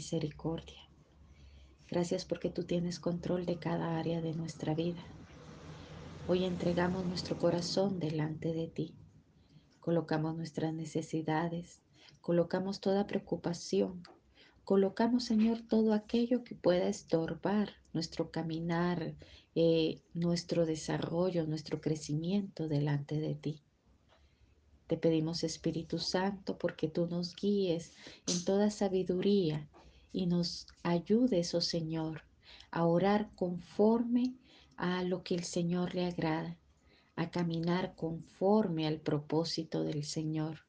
misericordia. Gracias porque tú tienes control de cada área de nuestra vida. Hoy entregamos nuestro corazón delante de ti. Colocamos nuestras necesidades, colocamos toda preocupación, colocamos, Señor, todo aquello que pueda estorbar nuestro caminar, eh, nuestro desarrollo, nuestro crecimiento delante de ti. Te pedimos, Espíritu Santo, porque tú nos guíes en toda sabiduría y nos ayudes, oh Señor, a orar conforme a lo que el Señor le agrada, a caminar conforme al propósito del Señor,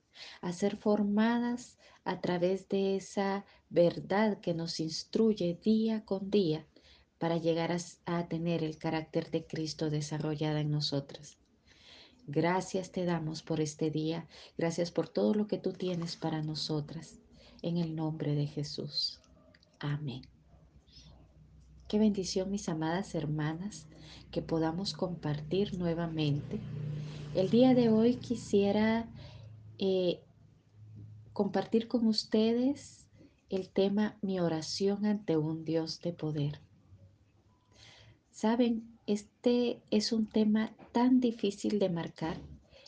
a ser formadas a través de esa verdad que nos instruye día con día para llegar a, a tener el carácter de Cristo desarrollada en nosotras. Gracias te damos por este día. Gracias por todo lo que tú tienes para nosotras. En el nombre de Jesús. Amén. Qué bendición, mis amadas hermanas, que podamos compartir nuevamente. El día de hoy quisiera eh, compartir con ustedes el tema Mi oración ante un Dios de poder. Saben, este es un tema tan difícil de marcar,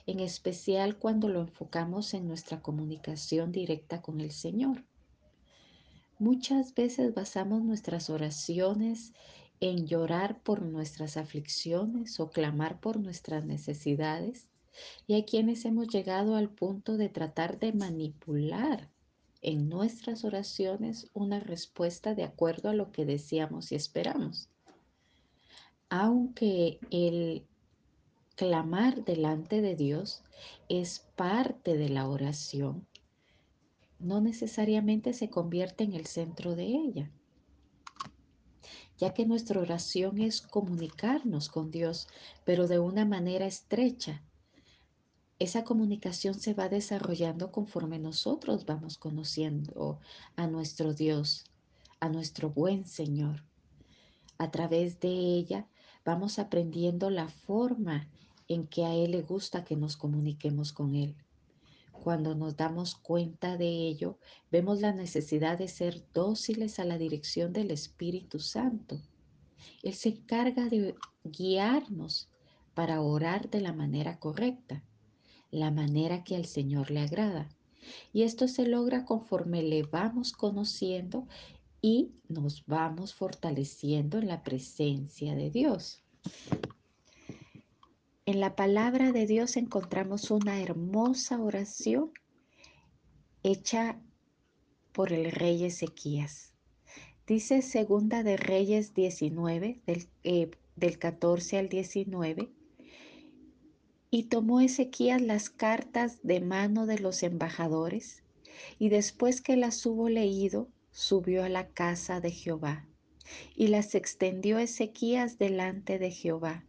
en especial cuando lo enfocamos en nuestra comunicación directa con el Señor. Muchas veces basamos nuestras oraciones en llorar por nuestras aflicciones o clamar por nuestras necesidades. Y hay quienes hemos llegado al punto de tratar de manipular en nuestras oraciones una respuesta de acuerdo a lo que deseamos y esperamos aunque el clamar delante de Dios es parte de la oración, no necesariamente se convierte en el centro de ella, ya que nuestra oración es comunicarnos con Dios, pero de una manera estrecha. Esa comunicación se va desarrollando conforme nosotros vamos conociendo a nuestro Dios, a nuestro buen Señor. A través de ella vamos aprendiendo la forma en que a Él le gusta que nos comuniquemos con Él. Cuando nos damos cuenta de ello, vemos la necesidad de ser dóciles a la dirección del Espíritu Santo. Él se encarga de guiarnos para orar de la manera correcta, la manera que al Señor le agrada. Y esto se logra conforme le vamos conociendo y nos vamos fortaleciendo en la presencia de Dios. En la palabra de Dios encontramos una hermosa oración hecha por el rey Ezequías. Dice segunda de Reyes 19, del, eh, del 14 al 19. Y tomó Ezequías las cartas de mano de los embajadores, y después que las hubo leído, subió a la casa de Jehová y las extendió Ezequías delante de Jehová.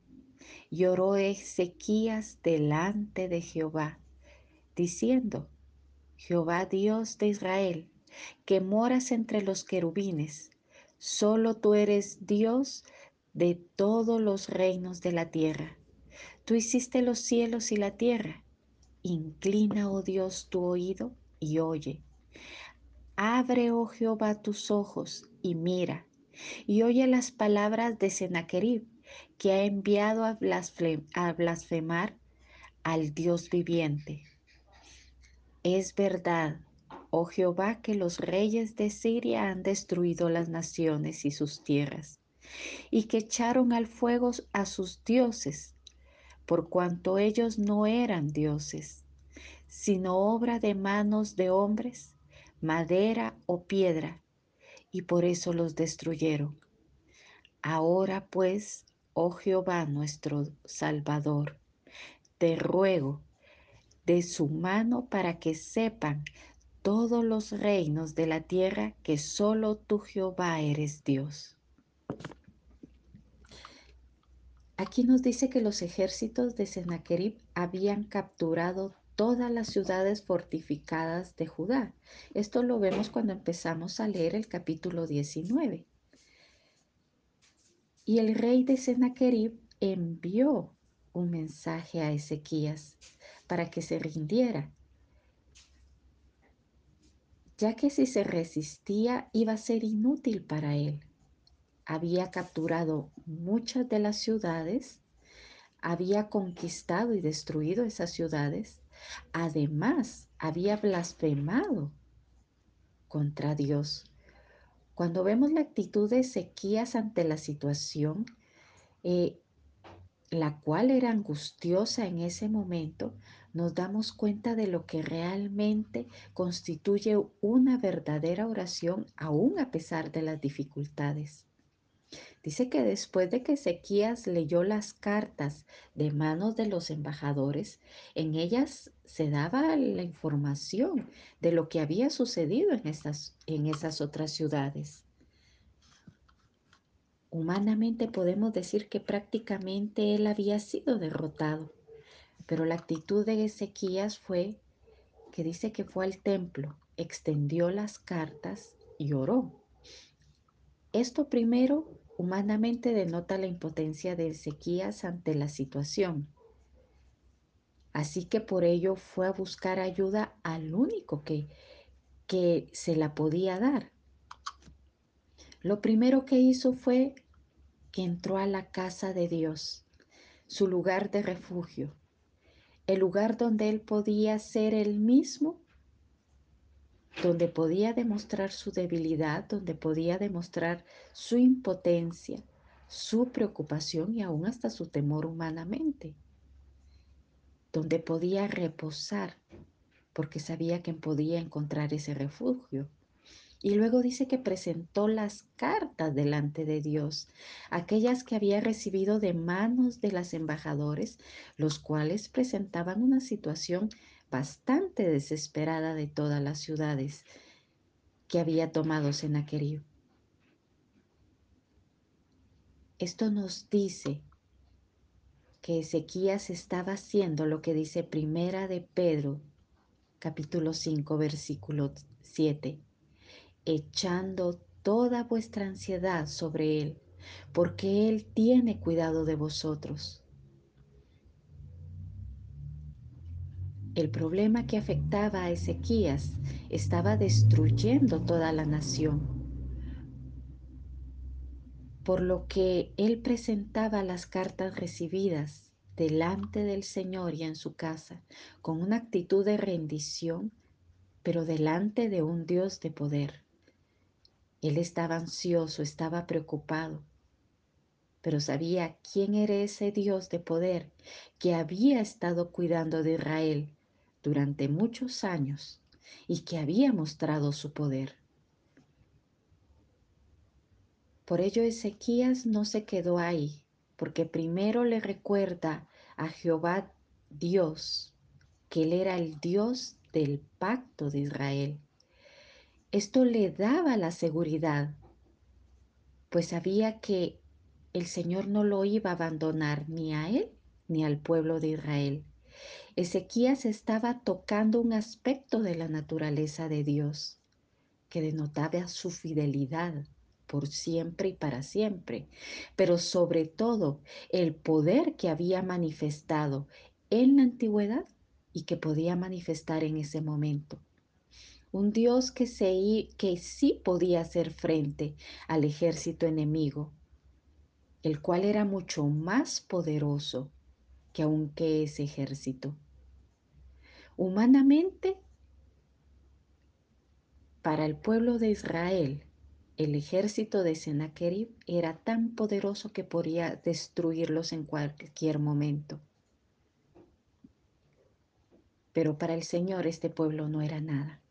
Lloró Ezequías delante de Jehová, diciendo, Jehová Dios de Israel, que moras entre los querubines, solo tú eres Dios de todos los reinos de la tierra. Tú hiciste los cielos y la tierra. Inclina, oh Dios, tu oído y oye. Abre, oh Jehová, tus ojos y mira, y oye las palabras de Sennacherib, que ha enviado a, blasfemar al Dios viviente. Es verdad, oh Jehová, que los reyes de Siria han destruido las naciones y sus tierras, y que echaron al fuego a sus dioses, por cuanto ellos no eran dioses, sino obra de manos de hombres madera o piedra, y por eso los destruyeron. Ahora pues, oh Jehová nuestro Salvador, te ruego de su mano para que sepan todos los reinos de la tierra que solo tú Jehová eres Dios. Aquí nos dice que los ejércitos de Sennacherib habían capturado todas las ciudades fortificadas de Judá. Esto lo vemos cuando empezamos a leer el capítulo 19. Y el rey de Sennacherib envió un mensaje a Ezequías para que se rindiera, ya que si se resistía iba a ser inútil para él. Había capturado muchas de las ciudades, había conquistado y destruido esas ciudades, además había blasfemado contra Dios. Cuando vemos la actitud de Ezequías ante la situación, eh, la cual era angustiosa en ese momento, nos damos cuenta de lo que realmente constituye una verdadera oración aún a pesar de las dificultades. Dice que después de que Ezequías leyó las cartas de manos de los embajadores, en ellas se daba la información de lo que había sucedido en, en esas otras ciudades. Humanamente podemos decir que prácticamente él había sido derrotado, pero la actitud de Ezequías fue que dice que fue al templo, extendió las cartas y oró. Esto primero humanamente denota la impotencia de Ezequías ante la situación. Así que por ello fue a buscar ayuda al único que, que se la podía dar. Lo primero que hizo fue que entró a la casa de Dios, su lugar de refugio, el lugar donde él podía ser el mismo, donde podía demostrar su debilidad, donde podía demostrar su impotencia, su preocupación y aún hasta su temor humanamente, donde podía reposar, porque sabía que podía encontrar ese refugio. Y luego dice que presentó las cartas delante de Dios, aquellas que había recibido de manos de las embajadores, los cuales presentaban una situación bastante desesperada de todas las ciudades que había tomado Sennacherib. Esto nos dice que Ezequías estaba haciendo lo que dice Primera de Pedro, capítulo 5, versículo 7 echando toda vuestra ansiedad sobre Él, porque Él tiene cuidado de vosotros. El problema que afectaba a Ezequías estaba destruyendo toda la nación, por lo que él presentaba las cartas recibidas delante del Señor y en su casa con una actitud de rendición, pero delante de un Dios de poder. Él estaba ansioso, estaba preocupado, pero sabía quién era ese Dios de poder que había estado cuidando de Israel durante muchos años y que había mostrado su poder. Por ello Ezequías no se quedó ahí, porque primero le recuerda a Jehová Dios que él era el Dios del pacto de Israel esto le daba la seguridad, pues sabía que el Señor no lo iba a abandonar ni a él ni al pueblo de Israel. Ezequías estaba tocando un aspecto de la naturaleza de Dios que denotaba su fidelidad por siempre y para siempre, pero sobre todo el poder que había manifestado en la antigüedad y que podía manifestar en ese momento. Un Dios que, se, que sí podía hacer frente al ejército enemigo, el cual era mucho más poderoso que aunque ese ejército. Humanamente, para el pueblo de Israel, el ejército de Sennacherib era tan poderoso que podía destruirlos en cualquier momento. Pero para el Señor este pueblo no era nada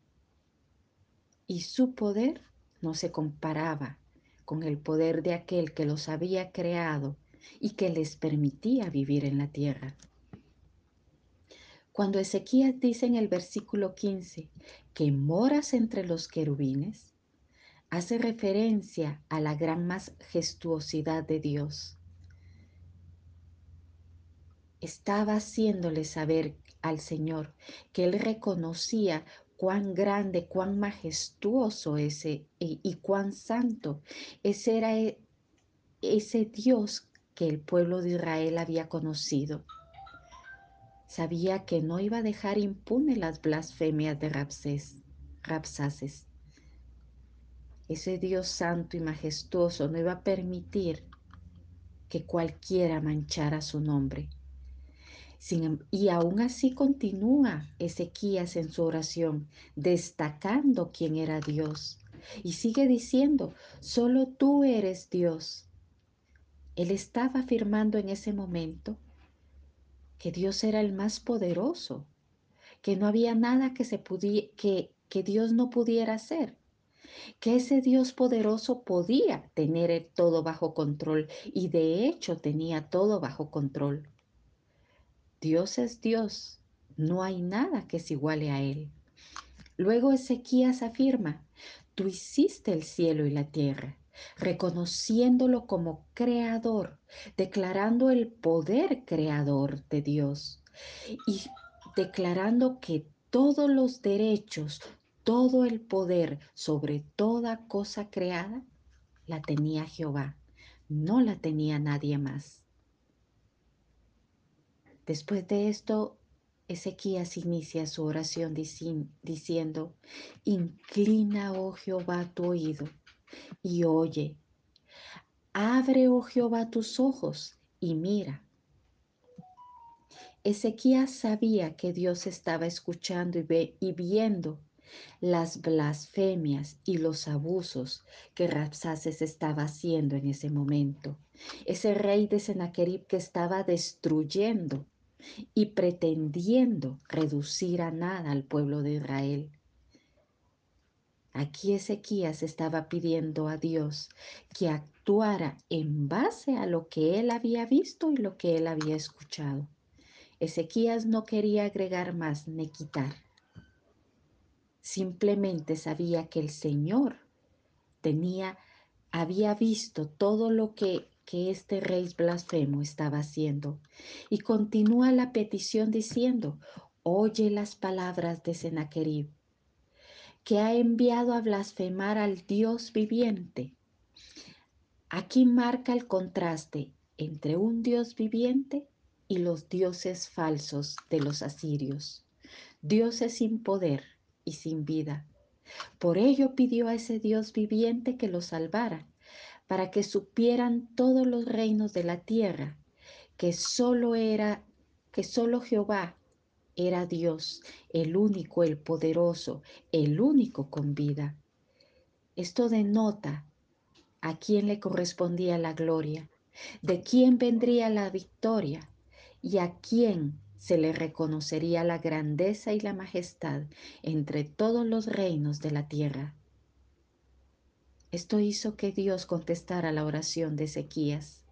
y su poder no se comparaba con el poder de aquel que los había creado y que les permitía vivir en la tierra. Cuando Ezequías dice en el versículo 15 que moras entre los querubines, hace referencia a la gran majestuosidad de Dios. Estaba haciéndole saber al Señor que él reconocía cuán grande, cuán majestuoso ese y, cuán santo. Ese era e, ese Dios que el pueblo de Israel había conocido. sabía que no iba a dejar impune las blasfemias de Rapsaces. Ese Dios santo y majestuoso no iba a permitir que cualquiera manchara su nombre. Em, y aún así continúa Ezequías en su oración, destacando quién era Dios. Y sigue diciendo, solo tú eres Dios. Él estaba afirmando en ese momento que Dios era el más poderoso, que no había nada que, se que, Dios no pudiera hacer, que ese Dios poderoso podía tener todo bajo control y de hecho tenía todo bajo control. Dios es Dios, no hay nada que se iguale a Él. Luego Ezequías afirma, tú hiciste el cielo y la tierra, reconociéndolo como creador, declarando el poder creador de Dios y declarando que todos los derechos, todo el poder sobre toda cosa creada, la tenía Jehová, no la tenía nadie más. Después de esto, Ezequías inicia su oración diciendo, Inclina, oh Jehová, tu oído y oye. Abre, oh Jehová, tus ojos y mira. Ezequías sabía que Dios estaba escuchando y, viendo las blasfemias y los abusos que Rapsaces estaba haciendo en ese momento. Ese rey de Sennacherib que estaba destruyendo y pretendiendo reducir a nada al pueblo de Israel. Aquí Ezequías estaba pidiendo a Dios que actuara en base a lo que él había visto y lo que él había escuchado. Ezequías no quería agregar más ni quitar. Simplemente sabía que el Señor tenía, había visto todo lo que que este rey blasfemo estaba haciendo. Y continúa la petición diciendo, oye las palabras de Sennacherib, que ha enviado a blasfemar al Dios viviente. Aquí marca el contraste entre un Dios viviente y los dioses falsos de los asirios, dioses sin poder y sin vida. Por ello pidió a ese Dios viviente que lo salvara para que supieran todos los reinos de la tierra que solo era que solo Jehová era Dios, el único, el poderoso, el único con vida. Esto denota a quién le correspondía la gloria, de quién vendría la victoria y a quién se le reconocería la grandeza y la majestad entre todos los reinos de la tierra. Esto hizo que Dios contestara la oración de Ezequías.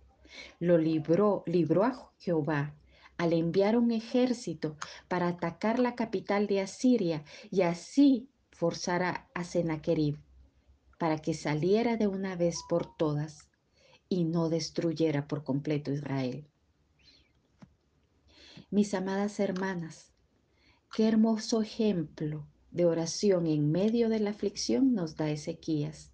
Lo libró, libró a Jehová al enviar un ejército para atacar la capital de Asiria y así forzar a Sennacherib para que saliera de una vez por todas y no destruyera por completo Israel. Mis amadas hermanas, qué hermoso ejemplo de oración en medio de la aflicción nos da Ezequías.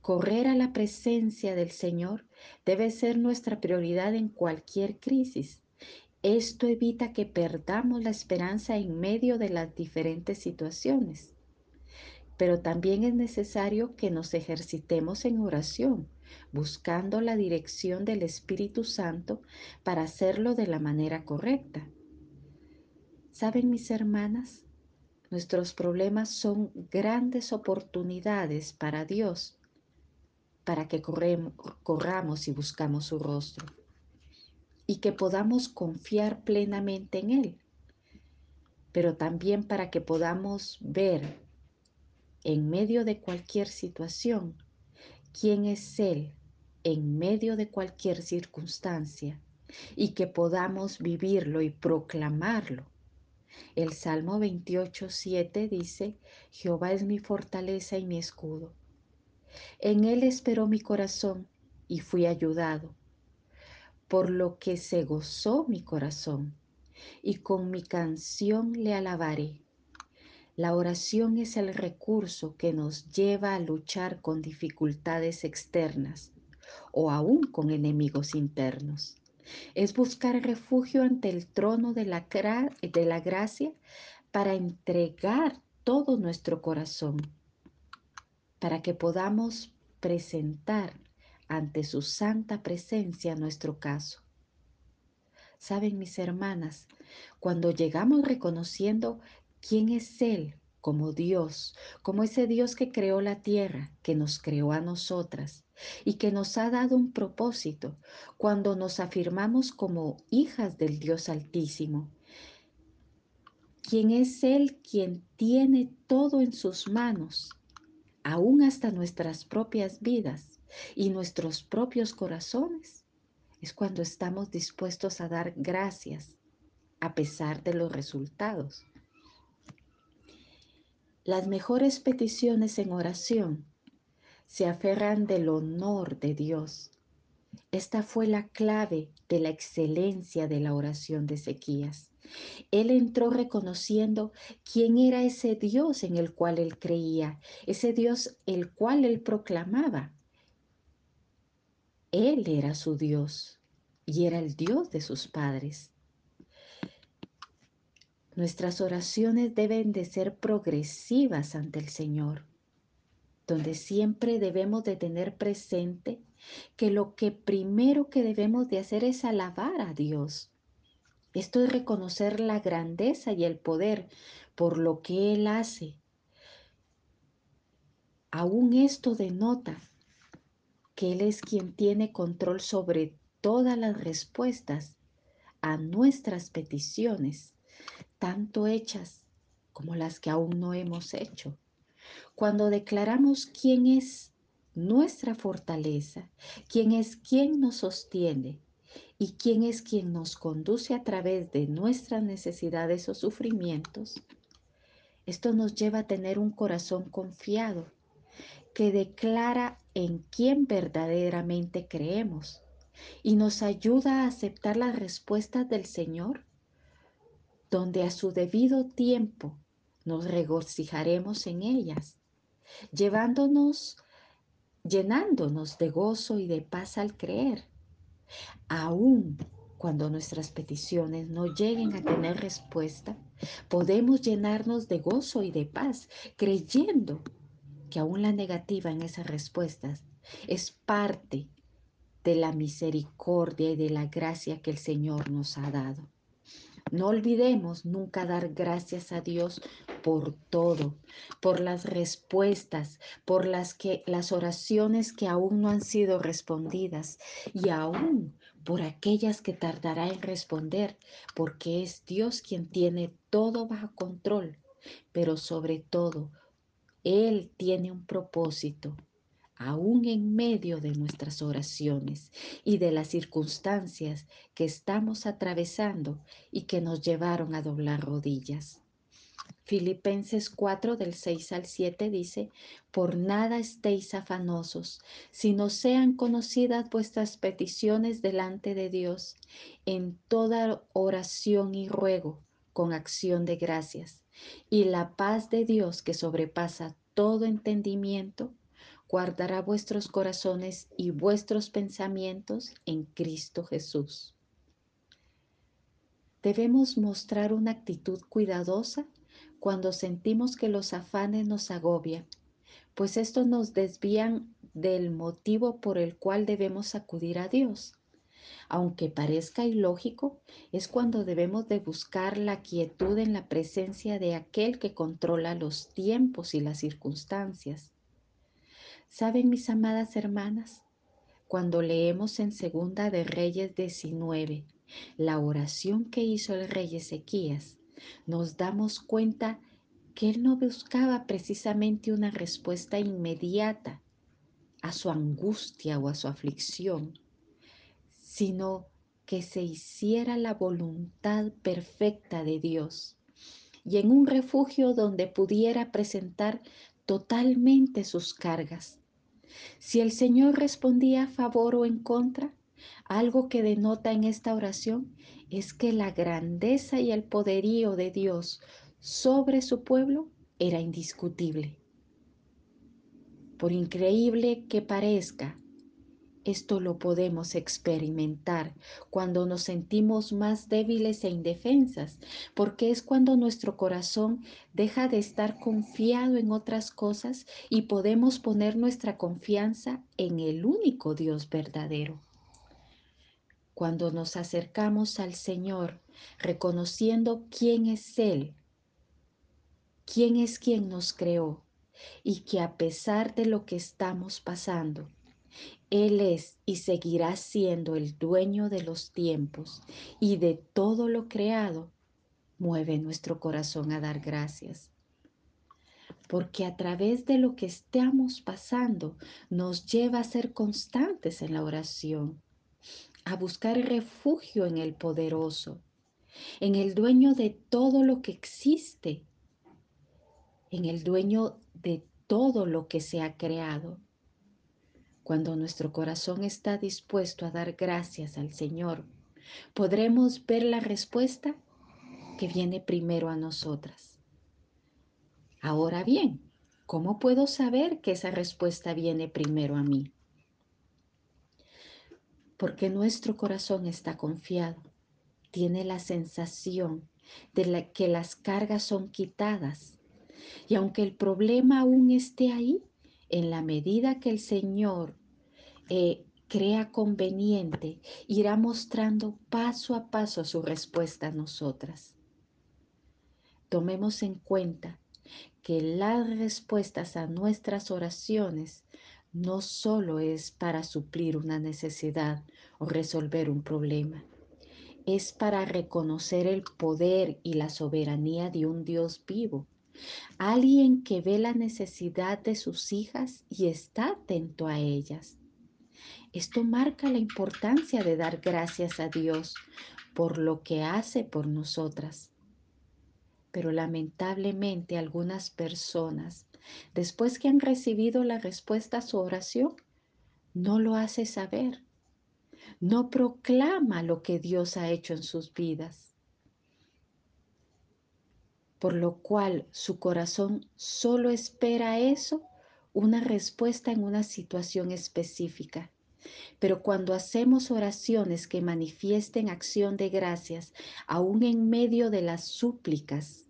Correr a la presencia del Señor debe ser nuestra prioridad en cualquier crisis. Esto evita que perdamos la esperanza en medio de las diferentes situaciones. Pero también es necesario que nos ejercitemos en oración, buscando la dirección del Espíritu Santo para hacerlo de la manera correcta. ¿Saben mis hermanas? Nuestros problemas son grandes oportunidades para Dios para que corramos y buscamos su rostro y que podamos confiar plenamente en Él, pero también para que podamos ver en medio de cualquier situación quién es Él en medio de cualquier circunstancia y que podamos vivirlo y proclamarlo. El Salmo 28, 7 dice, Jehová es mi fortaleza y mi escudo. En él esperó mi corazón y fui ayudado, por lo que se gozó mi corazón, y con mi canción le alabaré. La oración es el recurso que nos lleva a luchar con dificultades externas o aún con enemigos internos. Es buscar refugio ante el trono de la, de la gracia para entregar todo nuestro corazón, para que podamos presentar ante su santa presencia nuestro caso. Saben mis hermanas, cuando llegamos reconociendo quién es Él como Dios, como ese Dios que creó la tierra, que nos creó a nosotras y que nos ha dado un propósito, cuando nos afirmamos como hijas del Dios Altísimo, quien es Él quien tiene todo en sus manos, aún hasta nuestras propias vidas y nuestros propios corazones, es cuando estamos dispuestos a dar gracias a pesar de los resultados. Las mejores peticiones en oración se aferran del honor de Dios. Esta fue la clave de la excelencia de la oración de Ezequías. Él entró reconociendo quién era ese Dios en el cual él creía, ese Dios el cual él proclamaba. Él era su Dios y era el Dios de sus padres. Nuestras oraciones deben de ser progresivas ante el Señor, donde siempre debemos de tener presente que lo que primero que debemos de hacer es alabar a Dios. Esto es reconocer la grandeza y el poder por lo que Él hace. Aún esto denota que Él es quien tiene control sobre todas las respuestas a nuestras peticiones tanto hechas como las que aún no hemos hecho. Cuando declaramos quién es nuestra fortaleza, quién es quien nos sostiene y quién es quien nos conduce a través de nuestras necesidades o sufrimientos, esto nos lleva a tener un corazón confiado que declara en quién verdaderamente creemos y nos ayuda a aceptar las respuestas del Señor donde a su debido tiempo nos regocijaremos en ellas, llevándonos, llenándonos de gozo y de paz al creer, aun cuando nuestras peticiones no lleguen a tener respuesta, podemos llenarnos de gozo y de paz, creyendo que aún la negativa en esas respuestas es parte de la misericordia y de la gracia que el Señor nos ha dado. No olvidemos nunca dar gracias a Dios por todo, por las respuestas, por las que las oraciones que aún no han sido respondidas y aún por aquellas que tardará en responder, porque es Dios quien tiene todo bajo control, pero sobre todo él tiene un propósito aún en medio de nuestras oraciones y de las circunstancias que estamos atravesando y que nos llevaron a doblar rodillas. Filipenses 4 del 6 al 7 dice, por nada estéis afanosos, sino sean conocidas vuestras peticiones delante de Dios en toda oración y ruego con acción de gracias. Y la paz de Dios que sobrepasa todo entendimiento, guardará vuestros corazones y vuestros pensamientos en Cristo Jesús. Debemos mostrar una actitud cuidadosa cuando sentimos que los afanes nos agobian, pues estos nos desvían del motivo por el cual debemos acudir a Dios. Aunque parezca ilógico, es cuando debemos de buscar la quietud en la presencia de aquel que controla los tiempos y las circunstancias. ¿Saben mis amadas hermanas? Cuando leemos en Segunda de Reyes 19 la oración que hizo el rey Ezequías, nos damos cuenta que él no buscaba precisamente una respuesta inmediata a su angustia o a su aflicción, sino que se hiciera la voluntad perfecta de Dios y en un refugio donde pudiera presentar totalmente sus cargas. Si el Señor respondía a favor o en contra, algo que denota en esta oración es que la grandeza y el poderío de Dios sobre su pueblo era indiscutible. Por increíble que parezca, Esto lo podemos experimentar cuando nos sentimos más débiles e indefensas, porque es cuando nuestro corazón deja de estar confiado en otras cosas y podemos poner nuestra confianza en el único Dios verdadero. Cuando nos acercamos al Señor reconociendo quién es Él, quién es quien nos creó y que a pesar de lo que estamos pasando, él es y seguirá siendo el dueño de los tiempos y de todo lo creado. Mueve nuestro corazón a dar gracias. Porque a través de lo que estamos pasando nos lleva a ser constantes en la oración, a buscar refugio en el poderoso, en el dueño de todo lo que existe, en el dueño de todo lo que se ha creado cuando nuestro corazón está dispuesto a dar gracias al Señor, podremos ver la respuesta que viene primero a nosotras. Ahora bien, ¿cómo puedo saber que esa respuesta viene primero a mí? Porque nuestro corazón está confiado, tiene la sensación de que las cargas son quitadas. Y aunque el problema aún esté ahí, en la medida que el Señor eh, crea conveniente, irá mostrando paso a paso su respuesta a nosotras. Tomemos en cuenta que las respuestas a nuestras oraciones no solo es para suplir una necesidad o resolver un problema, es para reconocer el poder y la soberanía de un Dios vivo, alguien que ve la necesidad de sus hijas y está atento a ellas. Esto marca la importancia de dar gracias a Dios por lo que hace por nosotras. Pero lamentablemente algunas personas, después que han recibido la respuesta a su oración, no lo hace saber. No proclama lo que Dios ha hecho en sus vidas. Por lo cual su corazón solo espera eso, una respuesta en una situación específica pero cuando hacemos oraciones que manifiesten acción de gracias, aún en medio de las súplicas,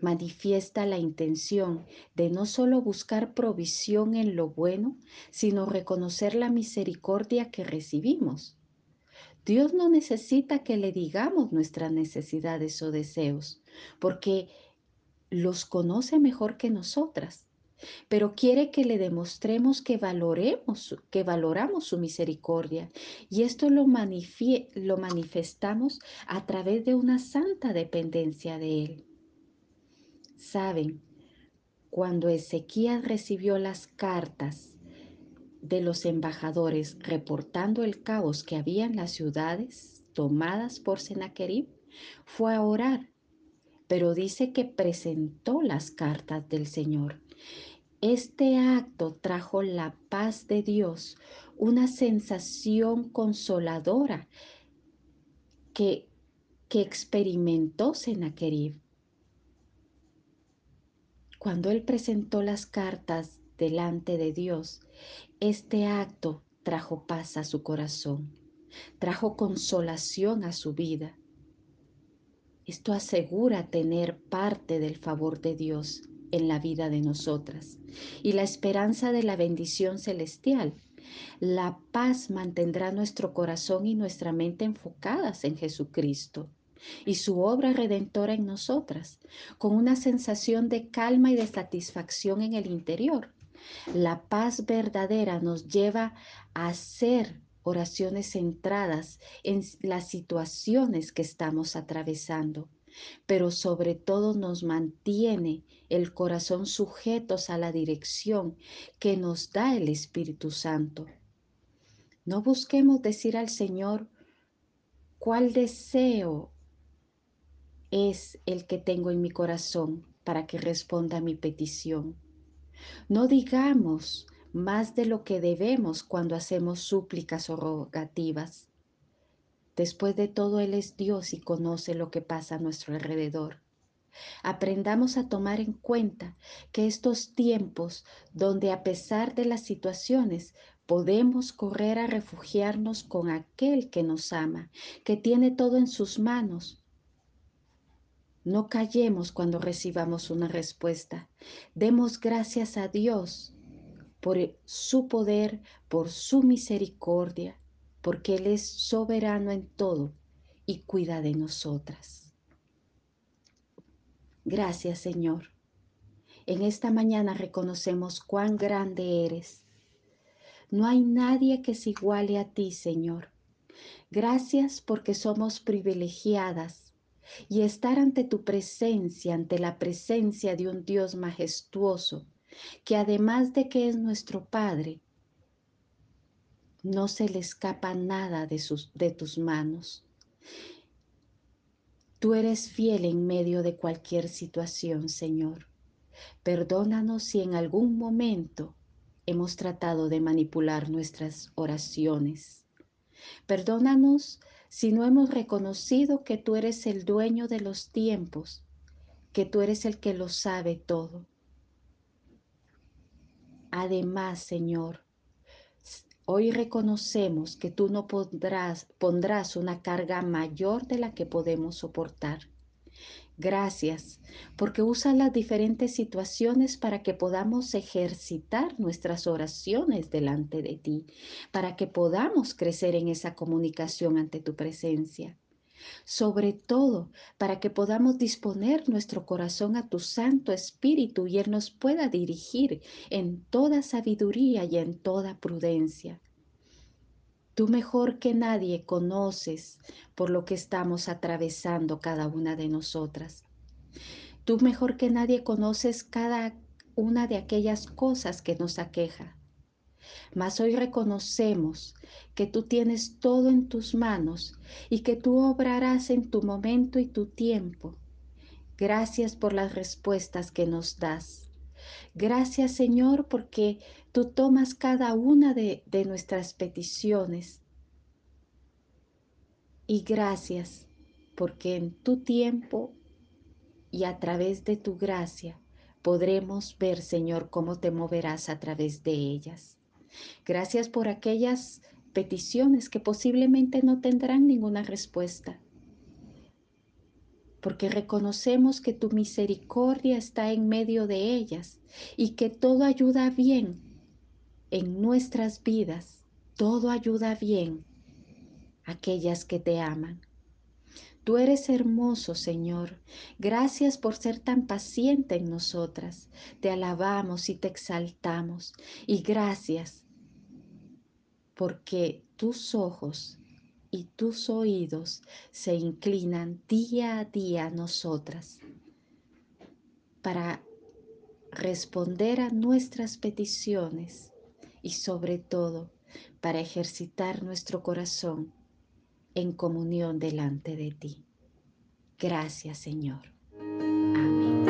manifiesta la intención de no solo buscar provisión en lo bueno, sino reconocer la misericordia que recibimos. Dios no necesita que le digamos nuestras necesidades o deseos, porque los conoce mejor que nosotras pero quiere que le demostremos que valoremos, que valoramos su misericordia. Y esto lo, lo manifestamos a través de una santa dependencia de Él. Saben, cuando Ezequías recibió las cartas de los embajadores reportando el caos que había en las ciudades tomadas por Sennacherib, fue a orar, pero dice que presentó las cartas del Señor este acto trajo la paz de Dios, una sensación consoladora que, que experimentó Sennacherib. Cuando él presentó las cartas delante de Dios, este acto trajo paz a su corazón, trajo consolación a su vida. Esto asegura tener parte del favor de Dios en la vida de nosotras y la esperanza de la bendición celestial. La paz mantendrá nuestro corazón y nuestra mente enfocadas en Jesucristo y su obra redentora en nosotras, con una sensación de calma y de satisfacción en el interior. La paz verdadera nos lleva a hacer oraciones centradas en las situaciones que estamos atravesando pero sobre todo nos mantiene el corazón sujetos a la dirección que nos da el Espíritu Santo. No busquemos decir al Señor cuál deseo es el que tengo en mi corazón para que responda a mi petición. No digamos más de lo que debemos cuando hacemos súplicas o rogativas. Después de todo, Él es Dios y conoce lo que pasa a nuestro alrededor. Aprendamos a tomar en cuenta que estos tiempos donde a pesar de las situaciones podemos correr a refugiarnos con aquel que nos ama, que tiene todo en sus manos. No callemos cuando recibamos una respuesta. Demos gracias a Dios por su poder, por su misericordia, porque Él es soberano en todo y cuida de nosotras. Gracias Señor. En esta mañana reconocemos cuán grande eres. No hay nadie que se iguale a ti, Señor. Gracias porque somos privilegiadas y estar ante tu presencia, ante la presencia de un Dios majestuoso, que además de que es nuestro Padre, no se le escapa nada de, tus manos. Tú eres fiel en medio de cualquier situación, Señor. Perdónanos si en algún momento hemos tratado de manipular nuestras oraciones. Perdónanos si no hemos reconocido que tú eres el dueño de los tiempos, que tú eres el que lo sabe todo. Además, Señor, hoy reconocemos que tú no pondrás, pondrás una carga mayor de la que podemos soportar. Gracias, porque usa las diferentes situaciones para que podamos ejercitar nuestras oraciones delante de ti, para que podamos crecer en esa comunicación ante tu presencia. Sobre todo, para que podamos disponer nuestro corazón a tu Santo Espíritu y Él nos pueda dirigir en toda sabiduría y en toda prudencia. Tú mejor que nadie conoces por lo que estamos atravesando cada una de nosotras. Tú mejor que nadie conoces cada una de aquellas cosas que nos aqueja. Mas hoy reconocemos que tú tienes todo en tus manos y que tú obrarás en tu momento y tu tiempo. Gracias por las respuestas que nos das. Gracias Señor porque tú tomas cada una de, nuestras peticiones. Y gracias porque en tu tiempo y a través de tu gracia podremos ver, Señor, cómo te moverás a través de ellas. Gracias por aquellas peticiones que posiblemente no tendrán ninguna respuesta, porque reconocemos que tu misericordia está en medio de ellas y que todo ayuda bien en nuestras vidas, todo ayuda bien aquellas que te aman. Tú eres hermoso, Señor. Gracias por ser tan paciente en nosotras. Te alabamos y te exaltamos. Y gracias porque tus ojos y tus oídos se inclinan día a día a nosotras para responder a nuestras peticiones y sobre todo para ejercitar nuestro corazón en comunión delante de ti. Gracias Señor. Amén.